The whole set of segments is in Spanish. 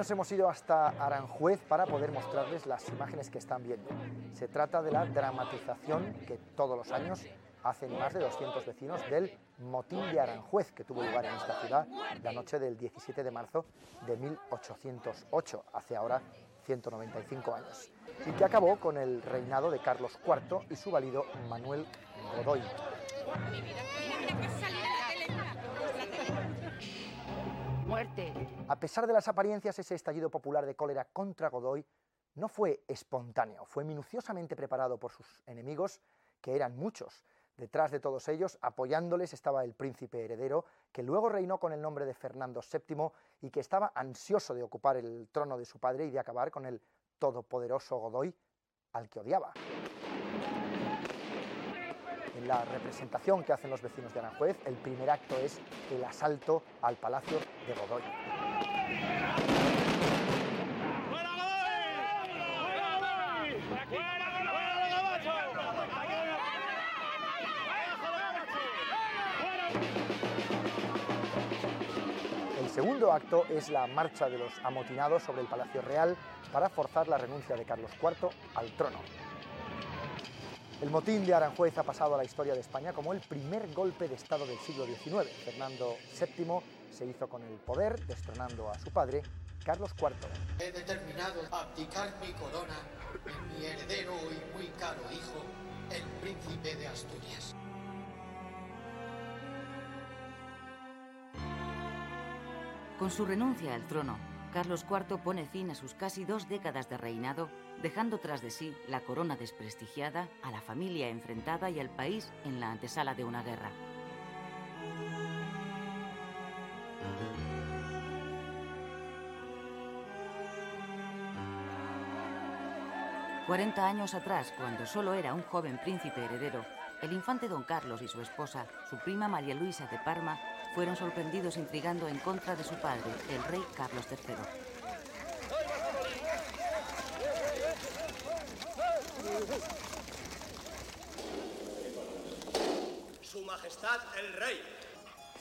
Nos hemos ido hasta Aranjuez para poder mostrarles las imágenes que están viendo. Se trata de la dramatización que todos los años hacen más de 200 vecinos del motín de Aranjuez que tuvo lugar en esta ciudad la noche del 17 de marzo de 1808, hace ahora 195 años, y que acabó con el reinado de Carlos IV y su valido Manuel Godoy. A pesar de las apariencias, ese estallido popular de cólera contra Godoy no fue espontáneo, fue minuciosamente preparado por sus enemigos, que eran muchos. Detrás de todos ellos, apoyándoles, estaba el príncipe heredero, que luego reinó con el nombre de Fernando VII y que estaba ansioso de ocupar el trono de su padre y de acabar con el todopoderoso Godoy, al que odiaba. En la representación que hacen los vecinos de Aranjuez, el primer acto es el asalto al palacio de Godoy. El segundo acto es la marcha de los amotinados sobre el Palacio Real para forzar la renuncia de Carlos IV al trono. El motín de Aranjuez ha pasado a la historia de España como el primer golpe de Estado del siglo XIX. Fernando VII se hizo con el poder, destronando a su padre, Carlos IV. He determinado abdicar mi corona en mi heredero y muy caro hijo, el príncipe de Asturias. Con su renuncia al trono, Carlos IV pone fin a sus casi dos décadas de reinado, dejando tras de sí la corona desprestigiada, a la familia enfrentada y al país en la antesala de una guerra. Cuarenta años atrás, cuando solo era un joven príncipe heredero, el infante don Carlos y su esposa, su prima María Luisa de Parma, fueron sorprendidos intrigando en contra de su padre, el rey Carlos III. Su Majestad el Rey.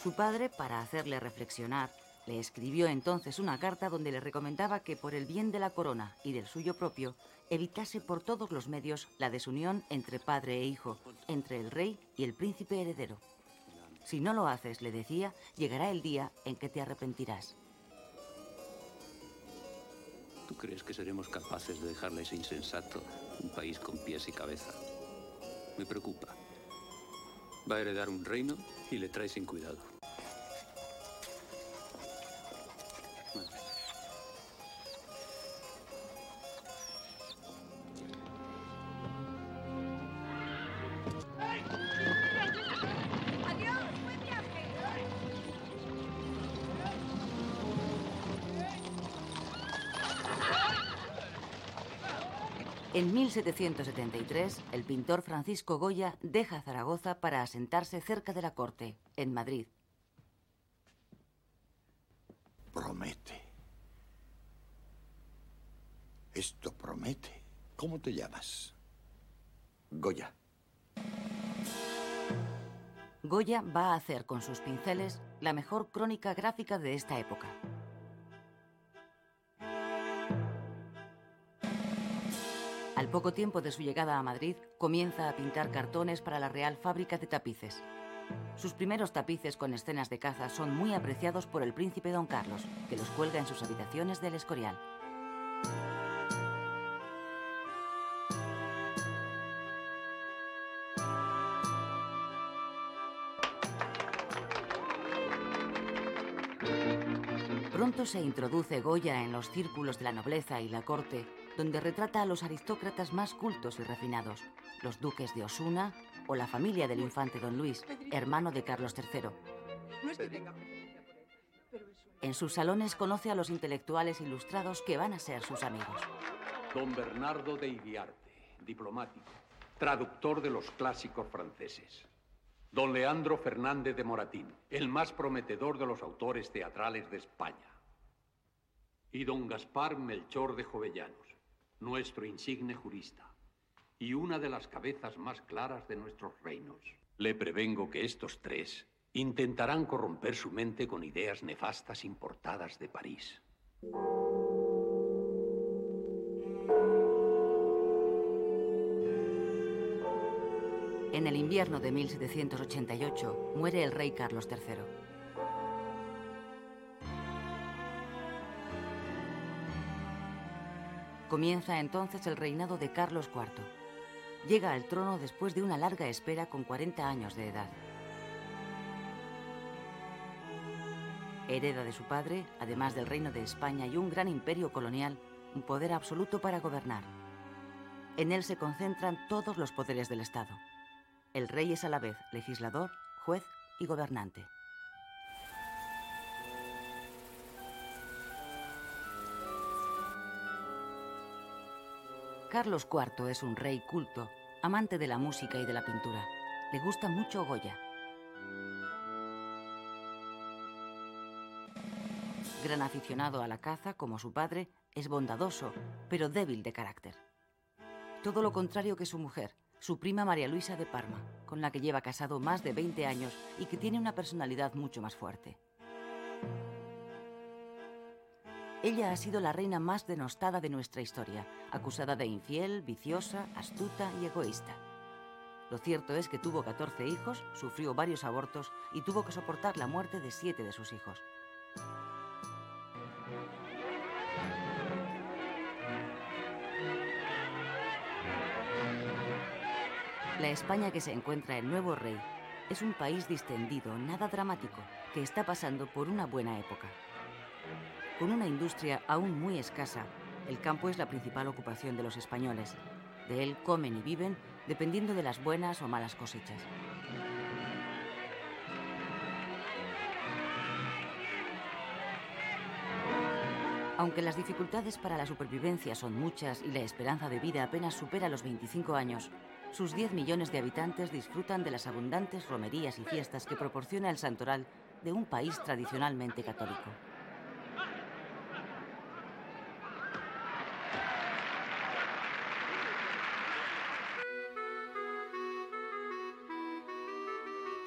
Su padre, para hacerle reflexionar, le escribió entonces una carta donde le recomendaba que por el bien de la corona y del suyo propio, evitase por todos los medios la desunión entre padre e hijo, entre el rey y el príncipe heredero. Si no lo haces, le decía, llegará el día en que te arrepentirás. ¿Tú crees que seremos capaces de dejarle a ese insensato un país con pies y cabeza? Me preocupa. Va a heredar un reino y le trae sin cuidado. 1773, el pintor Francisco Goya deja Zaragoza para asentarse cerca de la corte, en Madrid. Promete. Esto promete. ¿Cómo te llamas? Goya. Goya va a hacer con sus pinceles la mejor crónica gráfica de esta época. Al poco tiempo de su llegada a Madrid, comienza a pintar cartones para la Real Fábrica de Tapices. Sus primeros tapices con escenas de caza son muy apreciados por el príncipe don Carlos, que los cuelga en sus habitaciones del Escorial. Pronto se introduce Goya en los círculos de la nobleza y la corte, donde retrata a los aristócratas más cultos y refinados, los duques de Osuna o la familia del infante don Luis, hermano de Carlos III. En sus salones conoce a los intelectuales ilustrados que van a ser sus amigos. Don Bernardo de Iriarte, diplomático, traductor de los clásicos franceses. Don Leandro Fernández de Moratín, el más prometedor de los autores teatrales de España. Y don Gaspar Melchor de Jovellanos, nuestro insigne jurista, y una de las cabezas más claras de nuestros reinos. Le prevengo que estos tres intentarán corromper su mente con ideas nefastas importadas de París. En el invierno de 1788 muere el rey Carlos III. Comienza entonces el reinado de Carlos IV. Llega al trono después de una larga espera con 40 años de edad. Hereda de su padre, además del reino de España y un gran imperio colonial, un poder absoluto para gobernar. En él se concentran todos los poderes del Estado. El rey es a la vez legislador, juez y gobernante. Carlos IV es un rey culto, amante de la música y de la pintura. Le gusta mucho Goya. Gran aficionado a la caza, como su padre, es bondadoso, pero débil de carácter. Todo lo contrario que su mujer, su prima María Luisa de Parma, con la que lleva casado más de 20 años y que tiene una personalidad mucho más fuerte. Ella ha sido la reina más denostada de nuestra historia, acusada de infiel, viciosa, astuta y egoísta. Lo cierto es que tuvo 14 hijos, sufrió varios abortos y tuvo que soportar la muerte de siete de sus hijos. La España que se encuentra el nuevo rey es un país distendido, nada dramático, que está pasando por una buena época. Con una industria aún muy escasa, el campo es la principal ocupación de los españoles. De él comen y viven dependiendo de las buenas o malas cosechas. Aunque las dificultades para la supervivencia son muchas y la esperanza de vida apenas supera los 25 años, sus 10 millones de habitantes disfrutan de las abundantes romerías y fiestas que proporciona el santoral de un país tradicionalmente católico.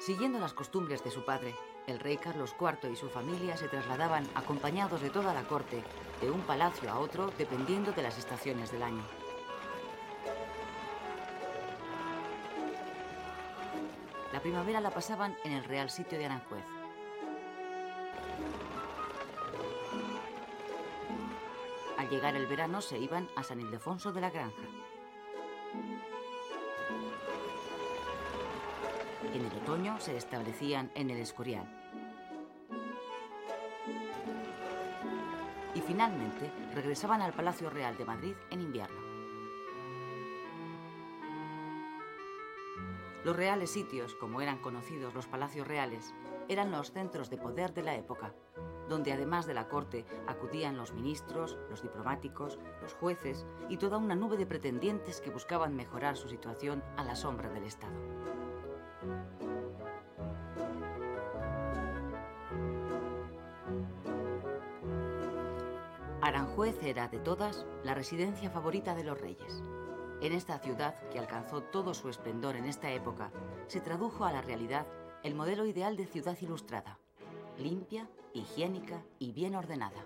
Siguiendo las costumbres de su padre, el rey Carlos IV y su familia se trasladaban acompañados de toda la corte de un palacio a otro dependiendo de las estaciones del año. La primavera la pasaban en el Real Sitio de Aranjuez. Al llegar el verano se iban a San Ildefonso de la Granja. Otoño se establecían en el Escorial. Y finalmente regresaban al Palacio Real de Madrid en invierno. Los reales sitios, como eran conocidos los palacios reales, eran los centros de poder de la época, donde además de la corte acudían los ministros, los diplomáticos, los jueces y toda una nube de pretendientes que buscaban mejorar su situación a la sombra del Estado. Aranjuez era, de todas, la residencia favorita de los reyes. En esta ciudad, que alcanzó todo su esplendor en esta época, se tradujo a la realidad el modelo ideal de ciudad ilustrada, limpia, higiénica y bien ordenada.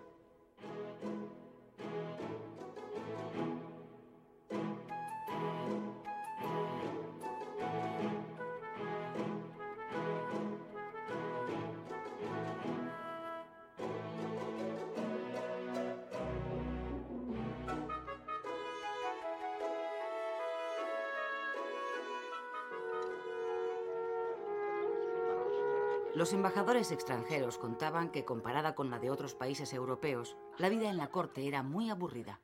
Los embajadores extranjeros contaban que, comparada con la de otros países europeos, la vida en la corte era muy aburrida.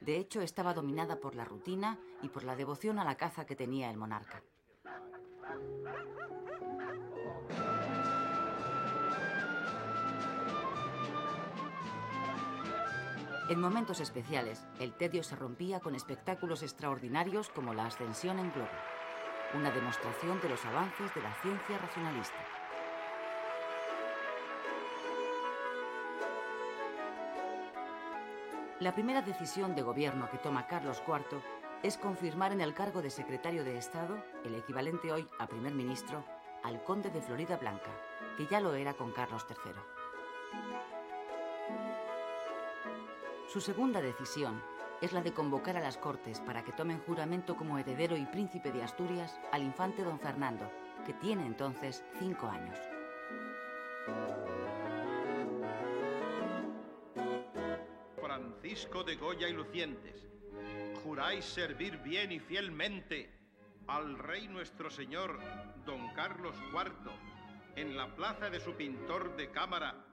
De hecho, estaba dominada por la rutina y por la devoción a la caza que tenía el monarca. En momentos especiales, el tedio se rompía con espectáculos extraordinarios como la ascensión en globo, una demostración de los avances de la ciencia racionalista. La primera decisión de gobierno que toma Carlos IV es confirmar en el cargo de secretario de Estado, el equivalente hoy a primer ministro, al conde de Florida Blanca, que ya lo era con Carlos III. Su segunda decisión es la de convocar a las Cortes para que tomen juramento como heredero y príncipe de Asturias al infante don Fernando, que tiene entonces cinco años. Francisco de Goya y Lucientes, juráis servir bien y fielmente al rey nuestro señor, don Carlos IV, en la plaza de su pintor de cámara.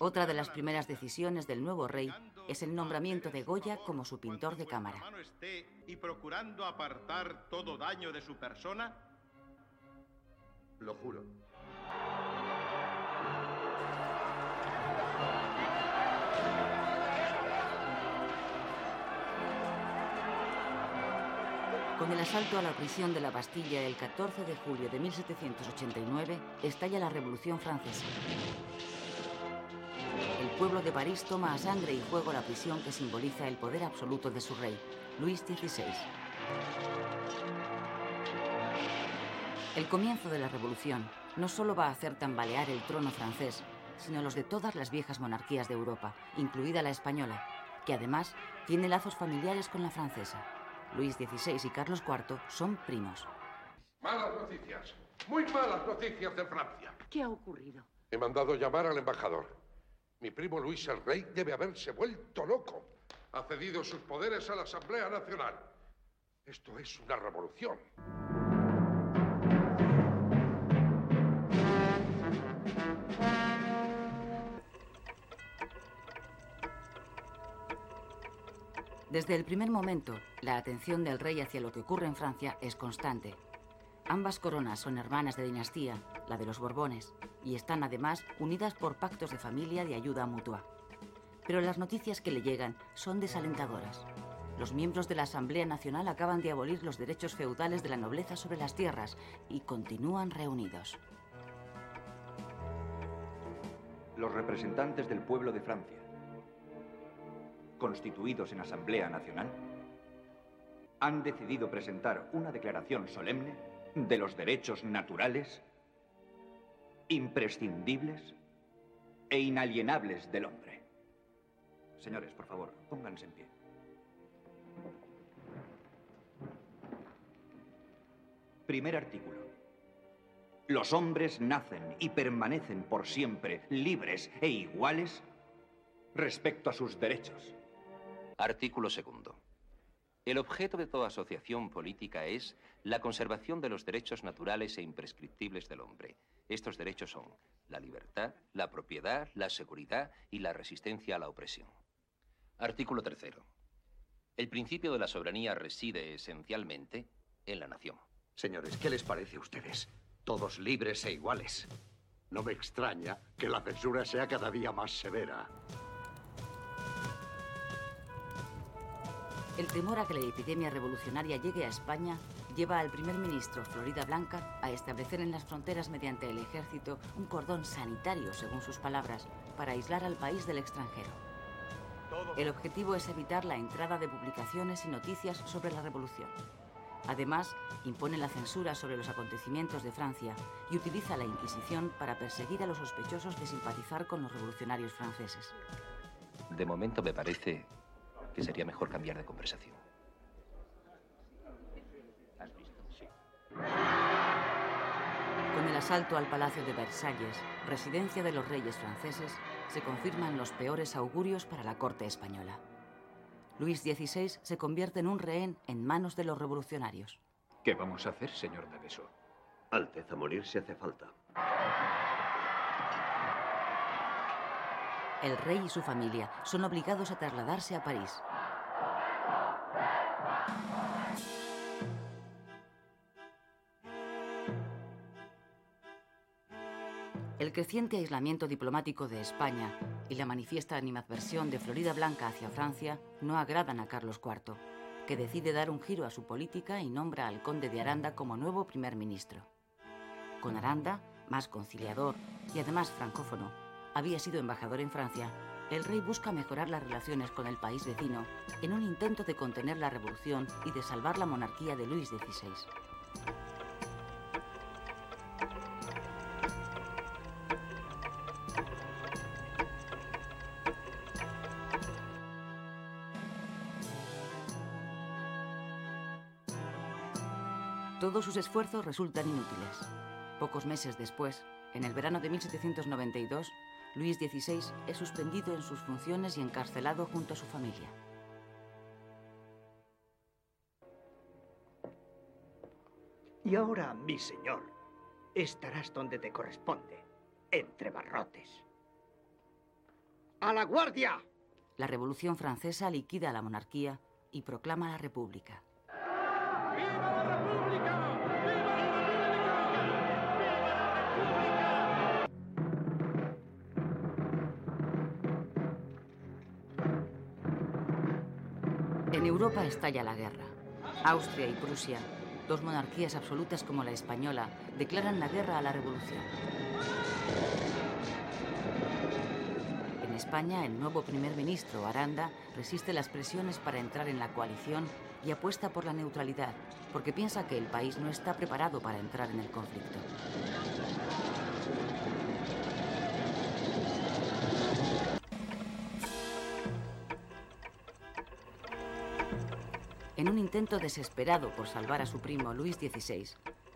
Otra de las primeras decisiones del nuevo rey es el nombramiento de Goya como su pintor de cámara. Y procurando apartar todo daño de su persona, lo juro. Con el asalto a la prisión de la Bastilla el 14 de julio de 1789, estalla la Revolución Francesa. El pueblo de París toma a sangre y fuego la prisión que simboliza el poder absoluto de su rey, Luis XVI. El comienzo de la Revolución no solo va a hacer tambalear el trono francés, sino los de todas las viejas monarquías de Europa, incluida la española, que además tiene lazos familiares con la francesa. Luis XVI y Carlos IV son primos. Malas noticias, muy malas noticias de Francia. ¿Qué ha ocurrido? He mandado llamar al embajador. Mi primo Luis el Rey debe haberse vuelto loco. Ha cedido sus poderes a la Asamblea Nacional. Esto es una revolución. Desde el primer momento, la atención del rey hacia lo que ocurre en Francia es constante. Ambas coronas son hermanas de dinastía, la de los Borbones, y están además unidas por pactos de familia de ayuda mutua. Pero las noticias que le llegan son desalentadoras. Los miembros de la Asamblea Nacional acaban de abolir los derechos feudales de la nobleza sobre las tierras y continúan reunidos. Los representantes del pueblo de Francia constituidos en Asamblea Nacional, han decidido presentar una declaración solemne de los derechos naturales, imprescindibles e inalienables del hombre. Señores, por favor, pónganse en pie. Primer artículo. Los hombres nacen y permanecen por siempre libres e iguales respecto a sus derechos. Artículo segundo. El objeto de toda asociación política es la conservación de los derechos naturales e imprescriptibles del hombre. Estos derechos son la libertad, la propiedad, la seguridad y la resistencia a la opresión. Artículo tercero. El principio de la soberanía reside esencialmente en la nación. Señores, ¿qué les parece a ustedes? Todos libres e iguales. No me extraña que la censura sea cada día más severa. El temor a que la epidemia revolucionaria llegue a España lleva al primer ministro Florida Blanca a establecer en las fronteras mediante el ejército un cordón sanitario, según sus palabras, para aislar al país del extranjero. El objetivo es evitar la entrada de publicaciones y noticias sobre la revolución. Además, impone la censura sobre los acontecimientos de Francia y utiliza la Inquisición para perseguir a los sospechosos de simpatizar con los revolucionarios franceses. De momento me parece que sería mejor cambiar de conversación. Con el asalto al Palacio de Versalles, residencia de los reyes franceses, se confirman los peores augurios para la corte española. Luis XVI se convierte en un rehén en manos de los revolucionarios. ¿Qué vamos a hacer, señor Daveso? Alteza, morir si hace falta. El rey y su familia son obligados a trasladarse a París. El creciente aislamiento diplomático de España y la manifiesta animadversión de Florida Blanca hacia Francia no agradan a Carlos IV, que decide dar un giro a su política y nombra al conde de Aranda como nuevo primer ministro. Con Aranda, más conciliador y además francófono, había sido embajador en Francia, el rey busca mejorar las relaciones con el país vecino en un intento de contener la revolución y de salvar la monarquía de Luis XVI. Todos sus esfuerzos resultan inútiles. Pocos meses después, en el verano de 1792, Luis XVI es suspendido en sus funciones y encarcelado junto a su familia. Y ahora, mi señor, estarás donde te corresponde, entre barrotes. ¡A la guardia! La Revolución Francesa liquida la monarquía y proclama la República. ¡Viva la República! En Europa estalla la guerra. Austria y Prusia, dos monarquías absolutas como la española, declaran la guerra a la revolución. En España, el nuevo primer ministro, Aranda, resiste las presiones para entrar en la coalición y apuesta por la neutralidad, porque piensa que el país no está preparado para entrar en el conflicto. En un intento desesperado por salvar a su primo Luis XVI,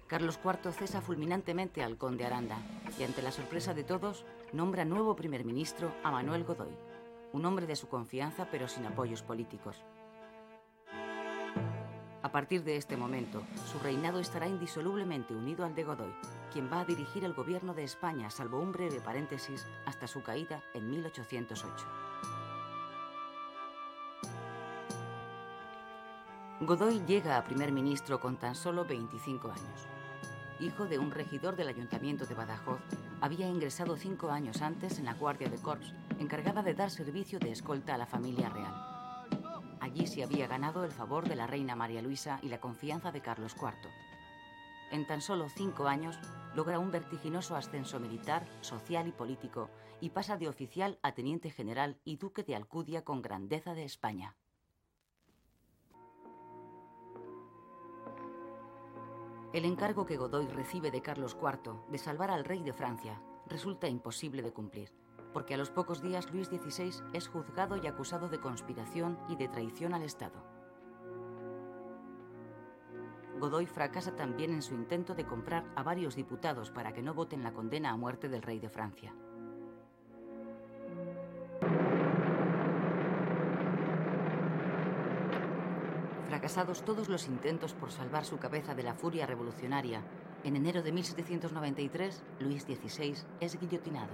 Carlos IV cesa fulminantemente al conde Aranda y ante la sorpresa de todos nombra nuevo primer ministro a Manuel Godoy, un hombre de su confianza pero sin apoyos políticos. A partir de este momento, su reinado estará indisolublemente unido al de Godoy, quien va a dirigir el gobierno de España, salvo un breve paréntesis, hasta su caída en 1808. Godoy llega a primer ministro con tan solo 25 años. Hijo de un regidor del ayuntamiento de Badajoz, había ingresado cinco años antes en la Guardia de Corps, encargada de dar servicio de escolta a la familia real. Allí se había ganado el favor de la reina María Luisa y la confianza de Carlos IV. En tan solo cinco años logra un vertiginoso ascenso militar, social y político y pasa de oficial a teniente general y duque de Alcudia con grandeza de España. El encargo que Godoy recibe de Carlos IV de salvar al rey de Francia resulta imposible de cumplir, porque a los pocos días Luis XVI es juzgado y acusado de conspiración y de traición al Estado. Godoy fracasa también en su intento de comprar a varios diputados para que no voten la condena a muerte del rey de Francia. Fracasados todos los intentos por salvar su cabeza de la furia revolucionaria, en enero de 1793, Luis XVI es guillotinado.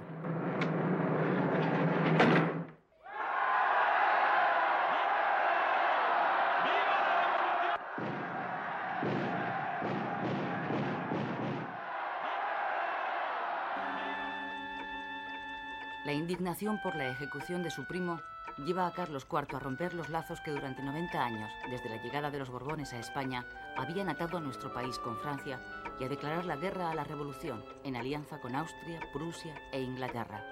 La indignación por la ejecución de su primo lleva a Carlos IV a romper los lazos que durante 90 años, desde la llegada de los Borbones a España, habían atado a nuestro país con Francia y a declarar la guerra a la Revolución en alianza con Austria, Prusia e Inglaterra.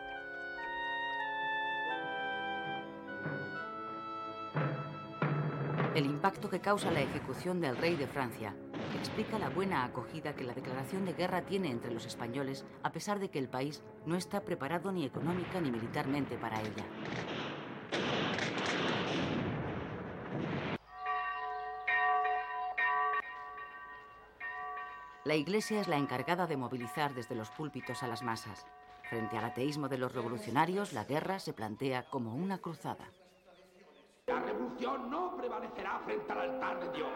El impacto que causa la ejecución del rey de Francia explica la buena acogida que la declaración de guerra tiene entre los españoles, a pesar de que el país no está preparado ni económica ni militarmente para ella. La Iglesia es la encargada de movilizar desde los púlpitos a las masas. Frente al ateísmo de los revolucionarios, la guerra se plantea como una cruzada. La revolución no prevalecerá frente al altar de Dios.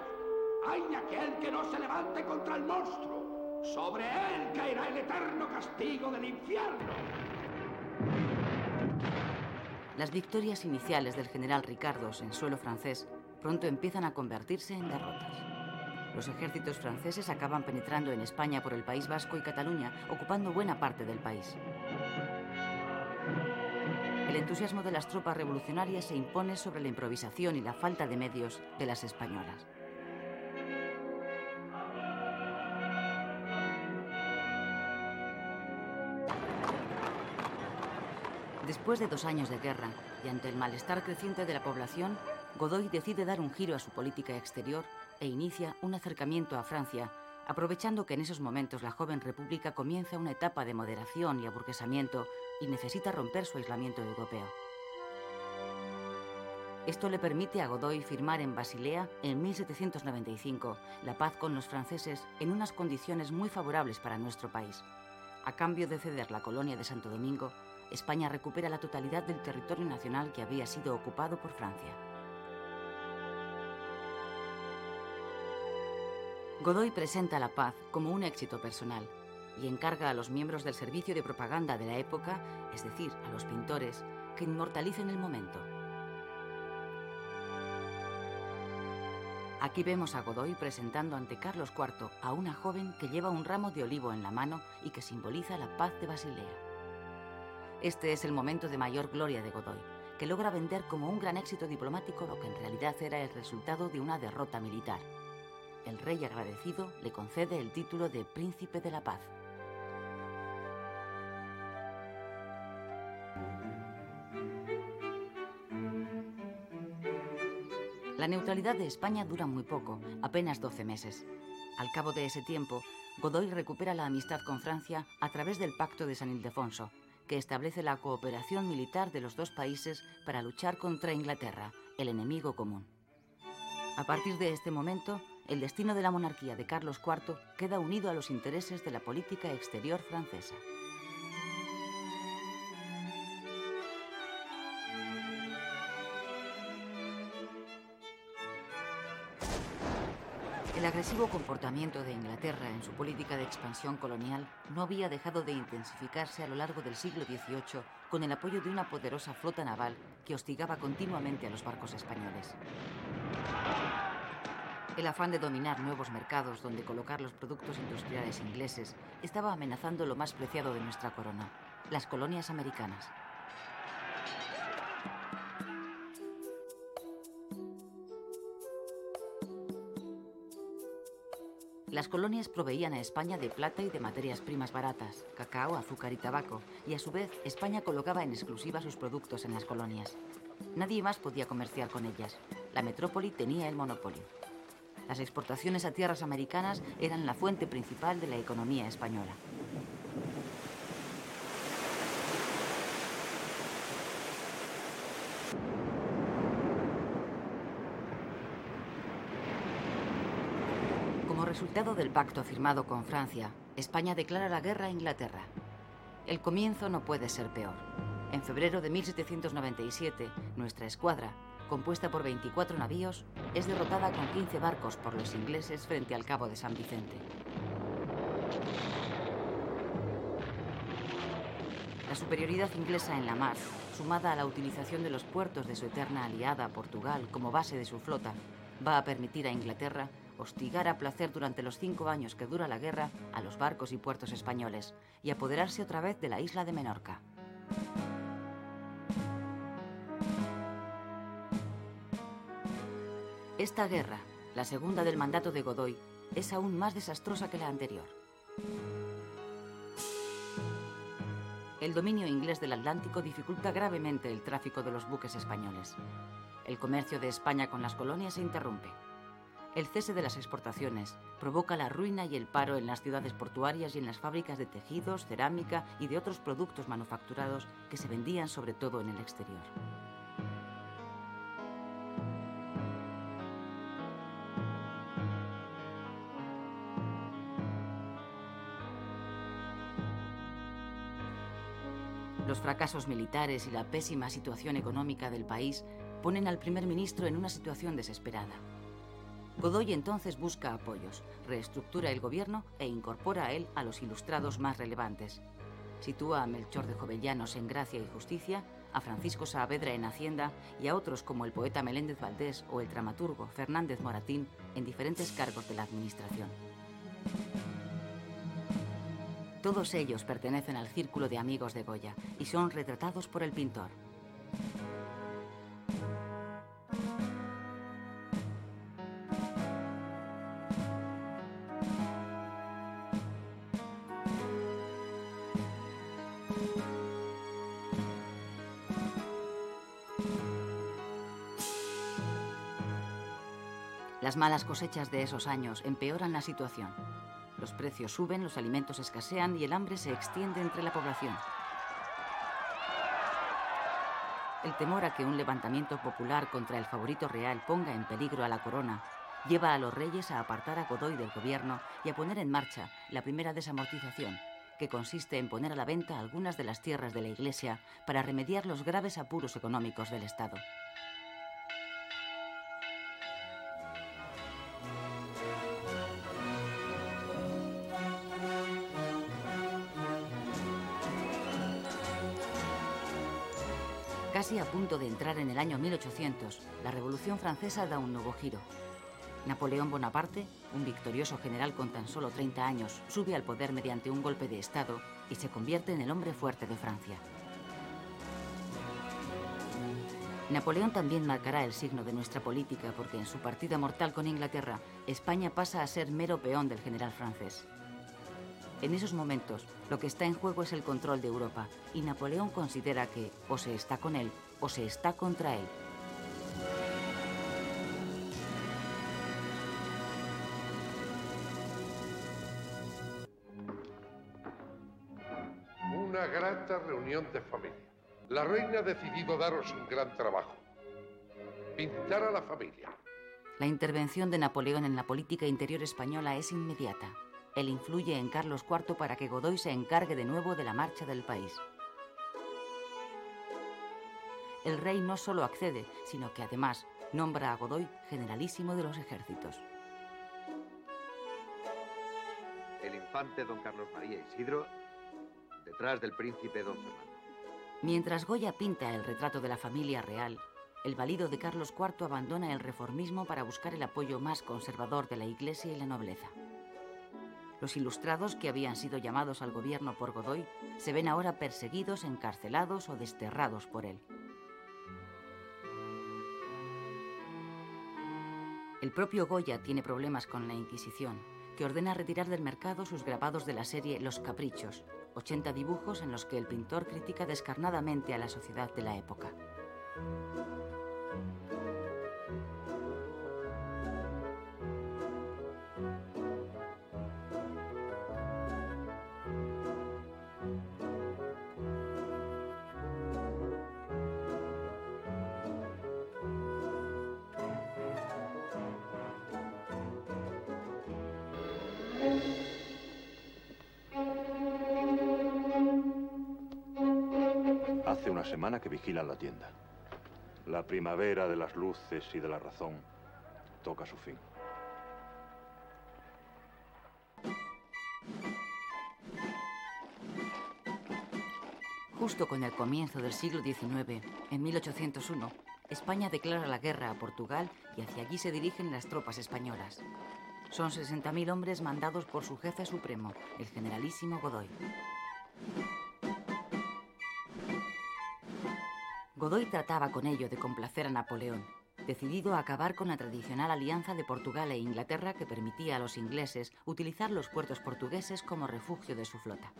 Hay de aquel que no se levante contra el monstruo. Sobre él caerá el eterno castigo del infierno. Las victorias iniciales del general Ricardos en suelo francés pronto empiezan a convertirse en derrotas. Los ejércitos franceses acaban penetrando en España por el País Vasco y Cataluña, ocupando buena parte del país. El entusiasmo de las tropas revolucionarias se impone sobre la improvisación y la falta de medios de las españolas. Después de dos años de guerra y ante el malestar creciente de la población, Godoy decide dar un giro a su política exterior e inicia un acercamiento a Francia, aprovechando que en esos momentos la joven república comienza una etapa de moderación y aburguesamiento y necesita romper su aislamiento europeo. Esto le permite a Godoy firmar en Basilea, en 1795, la paz con los franceses en unas condiciones muy favorables para nuestro país. A cambio de ceder la colonia de Santo Domingo, España recupera la totalidad del territorio nacional que había sido ocupado por Francia. Godoy presenta la paz como un éxito personal y encarga a los miembros del servicio de propaganda de la época, es decir, a los pintores, que inmortalicen el momento. Aquí vemos a Godoy presentando ante Carlos IV a una joven que lleva un ramo de olivo en la mano y que simboliza la paz de Basilea. Este es el momento de mayor gloria de Godoy, que logra vender como un gran éxito diplomático lo que en realidad era el resultado de una derrota militar. El rey agradecido le concede el título de Príncipe de la Paz. La neutralidad de España dura muy poco, apenas 12 meses. Al cabo de ese tiempo, Godoy recupera la amistad con Francia a través del Pacto de San Ildefonso, que establece la cooperación militar de los dos países para luchar contra Inglaterra, el enemigo común. A partir de este momento, el destino de la monarquía de Carlos IV queda unido a los intereses de la política exterior francesa. El agresivo comportamiento de Inglaterra en su política de expansión colonial no había dejado de intensificarse a lo largo del siglo XVIII con el apoyo de una poderosa flota naval que hostigaba continuamente a los barcos españoles. El afán de dominar nuevos mercados donde colocar los productos industriales ingleses estaba amenazando lo más preciado de nuestra corona, las colonias americanas. Las colonias proveían a España de plata y de materias primas baratas, cacao, azúcar y tabaco, y a su vez España colocaba en exclusiva sus productos en las colonias. Nadie más podía comerciar con ellas. La metrópoli tenía el monopolio. Las exportaciones a tierras americanas eran la fuente principal de la economía española. Como resultado del pacto firmado con Francia, España declara la guerra a Inglaterra. El comienzo no puede ser peor. En febrero de 1797, nuestra escuadra, compuesta por 24 navíos, es derrotada con 15 barcos por los ingleses frente al Cabo de San Vicente. La superioridad inglesa en la mar, sumada a la utilización de los puertos de su eterna aliada Portugal como base de su flota, va a permitir a Inglaterra hostigar a placer durante los cinco años que dura la guerra a los barcos y puertos españoles y apoderarse otra vez de la isla de Menorca. Esta guerra, la segunda del mandato de Godoy, es aún más desastrosa que la anterior. El dominio inglés del Atlántico dificulta gravemente el tráfico de los buques españoles. El comercio de España con las colonias se interrumpe. El cese de las exportaciones provoca la ruina y el paro en las ciudades portuarias y en las fábricas de tejidos, cerámica y de otros productos manufacturados que se vendían sobre todo en el exterior. Los fracasos militares y la pésima situación económica del país ponen al primer ministro en una situación desesperada. Godoy entonces busca apoyos, reestructura el gobierno e incorpora a él a los ilustrados más relevantes. Sitúa a Melchor de Jovellanos en Gracia y Justicia, a Francisco Saavedra en Hacienda y a otros como el poeta Meléndez Valdés o el dramaturgo Fernández Moratín en diferentes cargos de la administración. Todos ellos pertenecen al círculo de amigos de Goya y son retratados por el pintor. Las malas cosechas de esos años empeoran la situación. Los precios suben, los alimentos escasean y el hambre se extiende entre la población. El temor a que un levantamiento popular contra el favorito real ponga en peligro a la corona lleva a los reyes a apartar a Godoy del gobierno y a poner en marcha la primera desamortización, que consiste en poner a la venta algunas de las tierras de la Iglesia para remediar los graves apuros económicos del Estado. A punto de entrar en el año 1800, la Revolución Francesa da un nuevo giro. Napoleón Bonaparte, un victorioso general con tan solo 30 años, sube al poder mediante un golpe de Estado y se convierte en el hombre fuerte de Francia. Napoleón también marcará el signo de nuestra política porque en su partida mortal con Inglaterra, España pasa a ser mero peón del general francés. En esos momentos, lo que está en juego es el control de Europa y Napoleón considera que o se está con él o se está contra él. Una grata reunión de familia. La reina ha decidido daros un gran trabajo. Pintar a la familia. La intervención de Napoleón en la política interior española es inmediata. Él influye en Carlos IV para que Godoy se encargue de nuevo de la marcha del país. El rey no solo accede, sino que además nombra a Godoy generalísimo de los ejércitos. El infante don Carlos María Isidro, detrás del príncipe don Fernando. Mientras Goya pinta el retrato de la familia real, el valido de Carlos IV abandona el reformismo para buscar el apoyo más conservador de la Iglesia y la nobleza. Los ilustrados que habían sido llamados al gobierno por Godoy se ven ahora perseguidos, encarcelados o desterrados por él. El propio Goya tiene problemas con la Inquisición, que ordena retirar del mercado sus grabados de la serie Los Caprichos, 80 dibujos en los que el pintor critica descarnadamente a la sociedad de la época. Semana que vigilan la tienda. La primavera de las luces y de la razón toca su fin. Justo con el comienzo del siglo XIX, en 1801, España declara la guerra a Portugal y hacia allí se dirigen las tropas españolas. Son 60.000 hombres mandados por su jefe supremo, el generalísimo Godoy. Godoy trataba con ello de complacer a Napoleón, decidido a acabar con la tradicional alianza de Portugal e Inglaterra que permitía a los ingleses utilizar los puertos portugueses como refugio de su flota.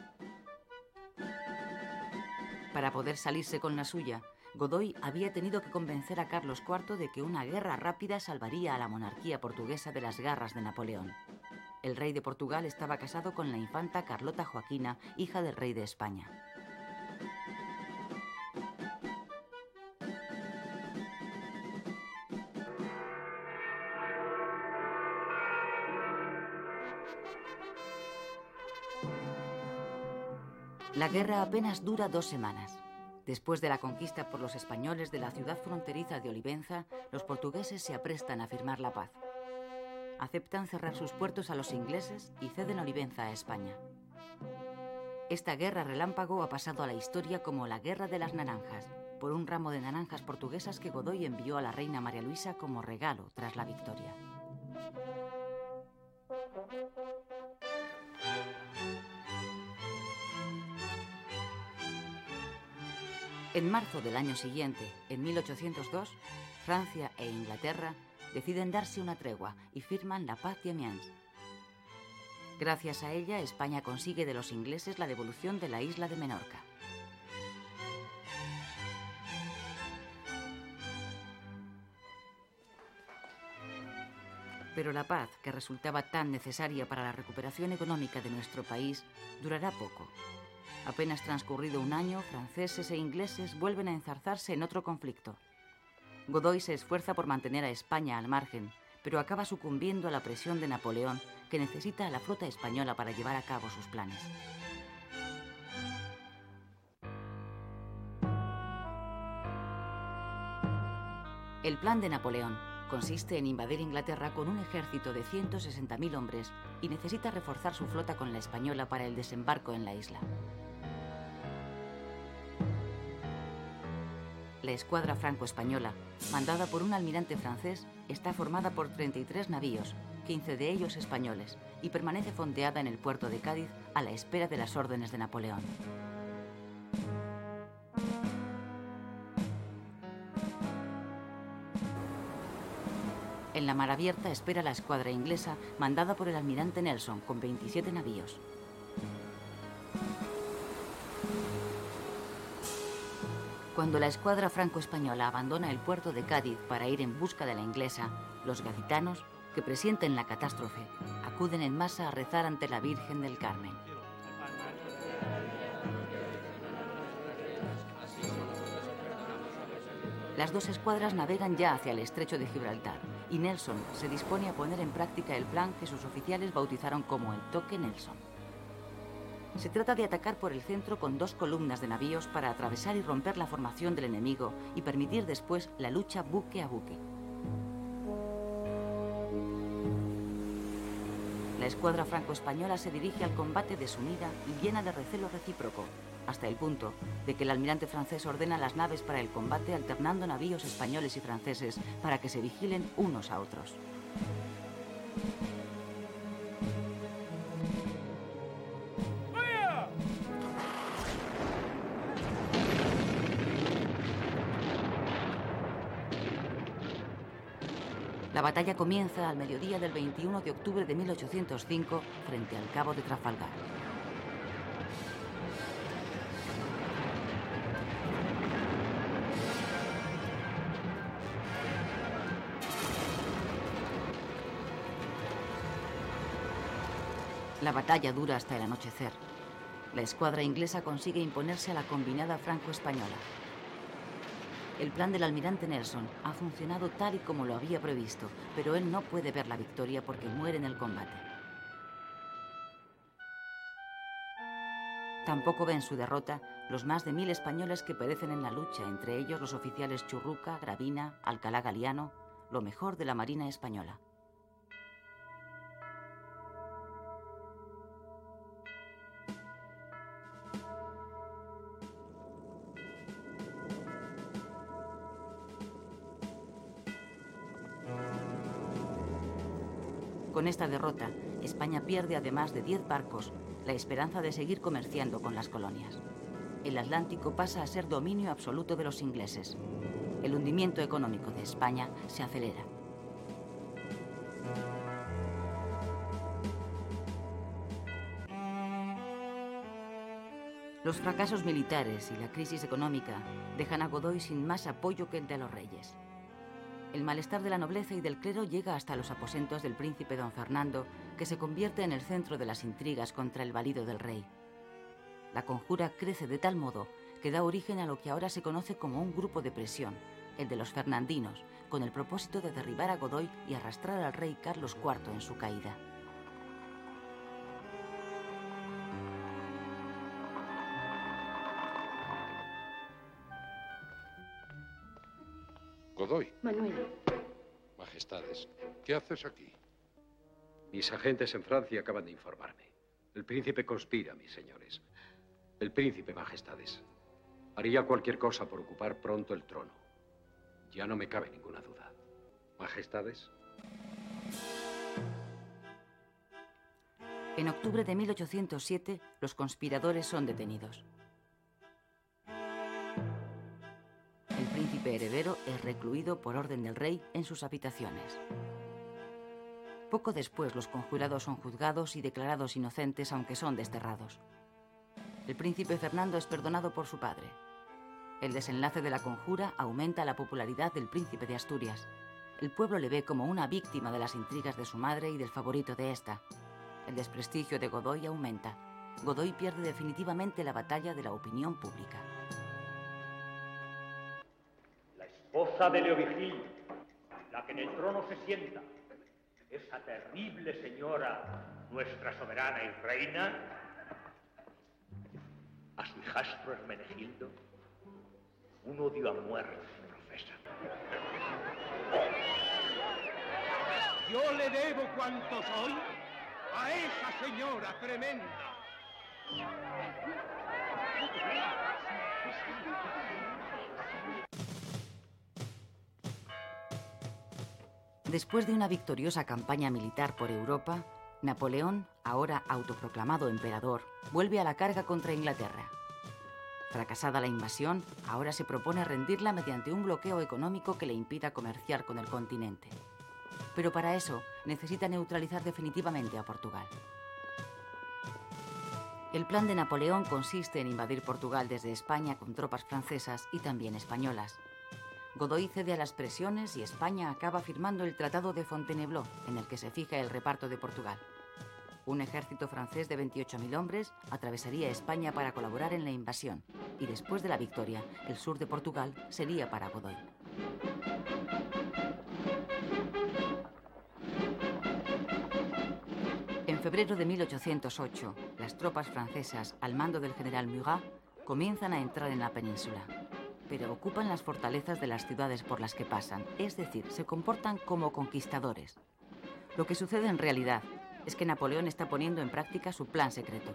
Para poder salirse con la suya, Godoy había tenido que convencer a Carlos IV de que una guerra rápida salvaría a la monarquía portuguesa de las garras de Napoleón. El rey de Portugal estaba casado con la infanta Carlota Joaquina, hija del rey de España. Guerra apenas dura dos semanas. Después de la conquista por los españoles de la ciudad fronteriza de Olivenza, los portugueses se aprestan a firmar la paz. Aceptan cerrar sus puertos a los ingleses y ceden Olivenza a España. Esta guerra relámpago ha pasado a la historia como la Guerra de las Naranjas, por un ramo de naranjas portuguesas que Godoy envió a la reina María Luisa como regalo tras la victoria. En marzo del año siguiente, en 1802, Francia e Inglaterra deciden darse una tregua y firman la paz de Amiens. Gracias a ella, España consigue de los ingleses la devolución de la isla de Menorca. Pero la paz, que resultaba tan necesaria para la recuperación económica de nuestro país, durará poco. Apenas transcurrido un año, franceses e ingleses vuelven a enzarzarse en otro conflicto. Godoy se esfuerza por mantener a España al margen, pero acaba sucumbiendo a la presión de Napoleón, que necesita a la flota española para llevar a cabo sus planes. El plan de Napoleón consiste en invadir Inglaterra con un ejército de 160.000 hombres y necesita reforzar su flota con la española para el desembarco en la isla. La escuadra franco-española, mandada por un almirante francés, está formada por 33 navíos, 15 de ellos españoles, y permanece fondeada en el puerto de Cádiz a la espera de las órdenes de Napoleón. En la mar abierta espera la escuadra inglesa mandada por el almirante Nelson con 27 navíos. Cuando la escuadra franco-española abandona el puerto de Cádiz para ir en busca de la inglesa, los gaditanos, que presienten la catástrofe, acuden en masa a rezar ante la Virgen del Carmen. Las dos escuadras navegan ya hacia el estrecho de Gibraltar y Nelson se dispone a poner en práctica el plan que sus oficiales bautizaron como el Toque Nelson. Se trata de atacar por el centro con dos columnas de navíos para atravesar y romper la formación del enemigo y permitir después la lucha buque a buque. La escuadra franco-española se dirige al combate desunida y llena de recelo recíproco, hasta el punto de que el almirante francés ordena las naves para el combate alternando navíos españoles y franceses para que se vigilen unos a otros. Batalla comienza al mediodía del 21 de octubre de 1805 frente al Cabo de Trafalgar. La batalla dura hasta el anochecer. La escuadra inglesa consigue imponerse a la combinada franco-española. El plan del almirante Nelson ha funcionado tal y como lo había previsto, pero él no puede ver la victoria porque muere en el combate. Tampoco ven su derrota los más de mil españoles que perecen en la lucha, entre ellos los oficiales Churruca, Gravina, Alcalá Galiano, lo mejor de la Marina española. Esta derrota, España pierde además de 10 barcos la esperanza de seguir comerciando con las colonias. El Atlántico pasa a ser dominio absoluto de los ingleses. El hundimiento económico de España se acelera. Los fracasos militares y la crisis económica dejan a Godoy sin más apoyo que el de los reyes. El malestar de la nobleza y del clero llega hasta los aposentos del príncipe don Fernando, que se convierte en el centro de las intrigas contra el valido del rey. La conjura crece de tal modo que da origen a lo que ahora se conoce como un grupo de presión, el de los fernandinos, con el propósito de derribar a Godoy y arrastrar al rey Carlos IV en su caída. Manuel. Majestades, ¿qué haces aquí? Mis agentes en Francia acaban de informarme. El príncipe conspira, mis señores. El príncipe, majestades. Haría cualquier cosa por ocupar pronto el trono. Ya no me cabe ninguna duda. Majestades. En octubre de 1807, los conspiradores son detenidos. Príncipe heredero es recluido por orden del rey en sus habitaciones. Poco después los conjurados son juzgados y declarados inocentes aunque son desterrados. El príncipe Fernando es perdonado por su padre. El desenlace de la conjura aumenta la popularidad del príncipe de Asturias. El pueblo le ve como una víctima de las intrigas de su madre y del favorito de esta. El desprestigio de Godoy aumenta. Godoy pierde definitivamente la batalla de la opinión pública. De Leovigil, la que en el trono se sienta, esa terrible señora, nuestra soberana y reina, a su hijastro Hermenegildo, un odio a muerte profesa. Yo le debo cuanto soy a esa señora tremenda. Después de una victoriosa campaña militar por Europa, Napoleón, ahora autoproclamado emperador, vuelve a la carga contra Inglaterra. Fracasada la invasión, ahora se propone rendirla mediante un bloqueo económico que le impida comerciar con el continente. Pero para eso necesita neutralizar definitivamente a Portugal. El plan de Napoleón consiste en invadir Portugal desde España con tropas francesas y también españolas. Godoy cede a las presiones y España acaba firmando el Tratado de Fontainebleau, en el que se fija el reparto de Portugal. Un ejército francés de 28.000 hombres atravesaría España para colaborar en la invasión, y después de la victoria, el sur de Portugal sería para Godoy. En febrero de 1808, las tropas francesas, al mando del general Murat, comienzan a entrar en la península pero ocupan las fortalezas de las ciudades por las que pasan, es decir, se comportan como conquistadores. Lo que sucede en realidad es que Napoleón está poniendo en práctica su plan secreto,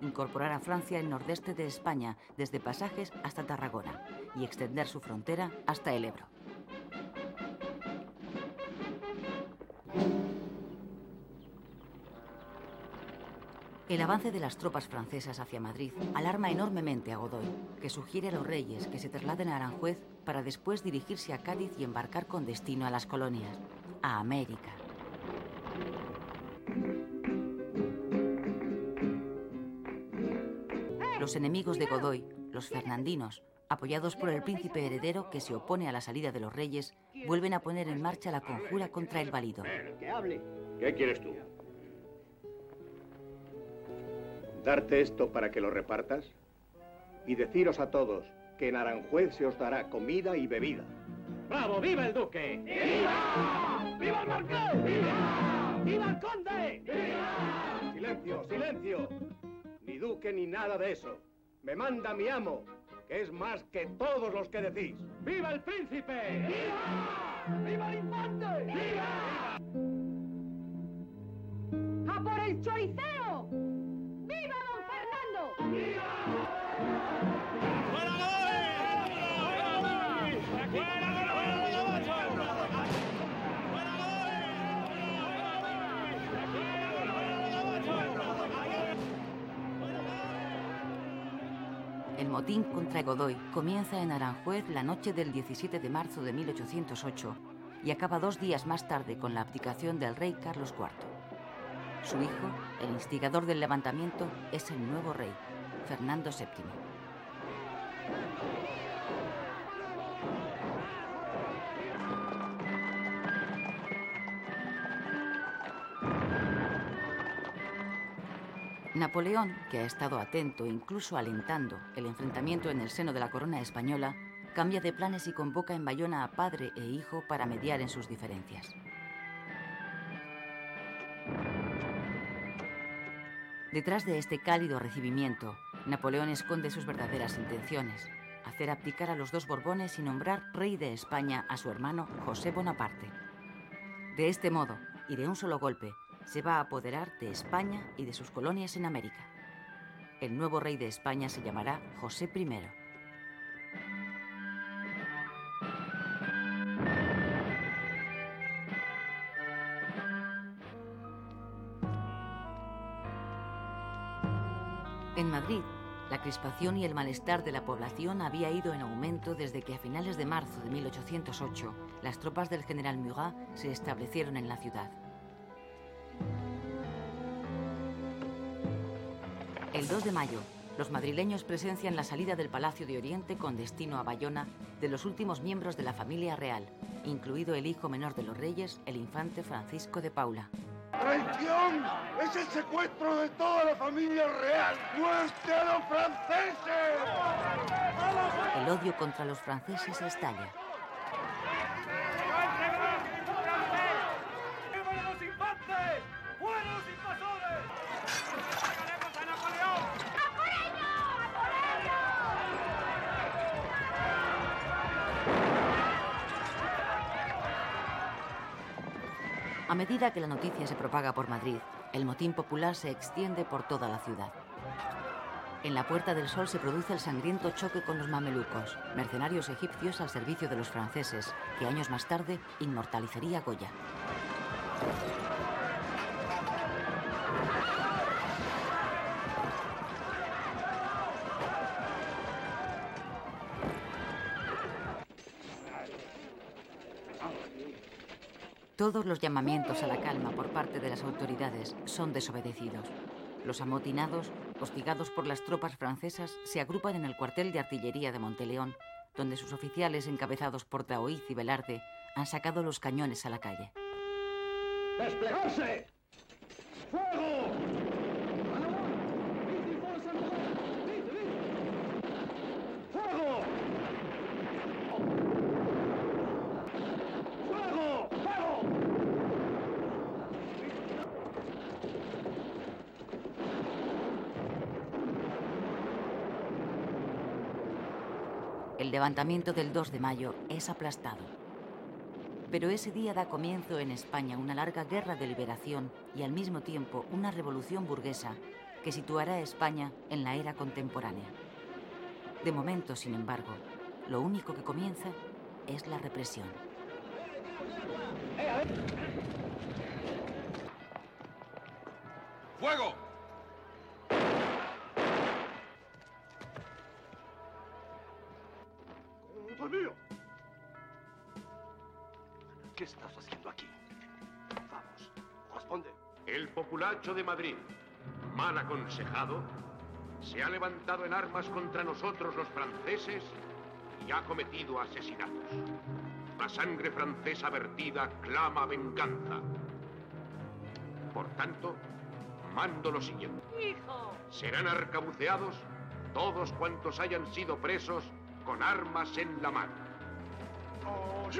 incorporar a Francia el nordeste de España desde Pasajes hasta Tarragona y extender su frontera hasta el Ebro. El avance de las tropas francesas hacia Madrid alarma enormemente a Godoy, que sugiere a los reyes que se trasladen a Aranjuez para después dirigirse a Cádiz y embarcar con destino a las colonias, a América. Los enemigos de Godoy, los fernandinos, apoyados por el príncipe heredero que se opone a la salida de los reyes, vuelven a poner en marcha la conjura contra el válido. ¿Qué quieres tú? Darte esto para que lo repartas y deciros a todos que en Aranjuez se os dará comida y bebida. ¡Bravo! ¡Viva el duque! ¡Viva! ¡Viva el marqués! ¡Viva! ¡Viva el conde! ¡Viva! Silencio, silencio. Ni duque ni nada de eso. Me manda mi amo, que es más que todos los que decís. ¡Viva el príncipe! ¡Viva! ¡Viva el infante! ¡Viva! ¡A por el choriceo! El motín contra Godoy comienza en Aranjuez la noche del 17 de marzo de 1808 y acaba dos días más tarde con la abdicación del rey Carlos IV. Su hijo, el instigador del levantamiento, es el nuevo rey, Fernando VII. Napoleón, que ha estado atento, incluso alentando, el enfrentamiento en el seno de la corona española, cambia de planes y convoca en Bayona a padre e hijo para mediar en sus diferencias. Detrás de este cálido recibimiento, Napoleón esconde sus verdaderas intenciones, hacer abdicar a los dos Borbones y nombrar rey de España a su hermano José Bonaparte. De este modo, y de un solo golpe, se va a apoderar de España y de sus colonias en América. El nuevo rey de España se llamará José I. En Madrid, la crispación y el malestar de la población había ido en aumento desde que a finales de marzo de 1808 las tropas del general Murat se establecieron en la ciudad. El 2 de mayo, los madrileños presencian la salida del Palacio de Oriente con destino a Bayona de los últimos miembros de la familia real, incluido el hijo menor de los reyes, el infante Francisco de Paula. ¡Traición! ¡Es el secuestro de toda la familia real! ¡Muerte a los franceses! El odio contra los franceses estalla. Medida que la noticia se propaga por Madrid, el motín popular se extiende por toda la ciudad. En la Puerta del Sol se produce el sangriento choque con los mamelucos, mercenarios egipcios al servicio de los franceses, que años más tarde inmortalizaría Goya. Todos los llamamientos a la calma por parte de las autoridades son desobedecidos. Los amotinados, hostigados por las tropas francesas, se agrupan en el cuartel de artillería de Monteleón, donde sus oficiales, encabezados por Taoiz y Velarde, han sacado los cañones a la calle. ¡Desplegarse! ¡Fuego! ¡Fuego! ¡Fuego! ¡Fuego! El levantamiento del 2 de mayo es aplastado. Pero ese día da comienzo en España una larga guerra de liberación y al mismo tiempo una revolución burguesa que situará a España en la era contemporánea. De momento, sin embargo, lo único que comienza es la represión. ¡Fuego! ¿Qué estás haciendo aquí? Vamos, responde. El populacho de Madrid, mal aconsejado, se ha levantado en armas contra nosotros los franceses y ha cometido asesinatos. La sangre francesa vertida clama venganza. Por tanto, mando lo siguiente. ¡Hijo! Serán arcabuceados todos cuantos hayan sido presos con armas en la mano. ¡Oh,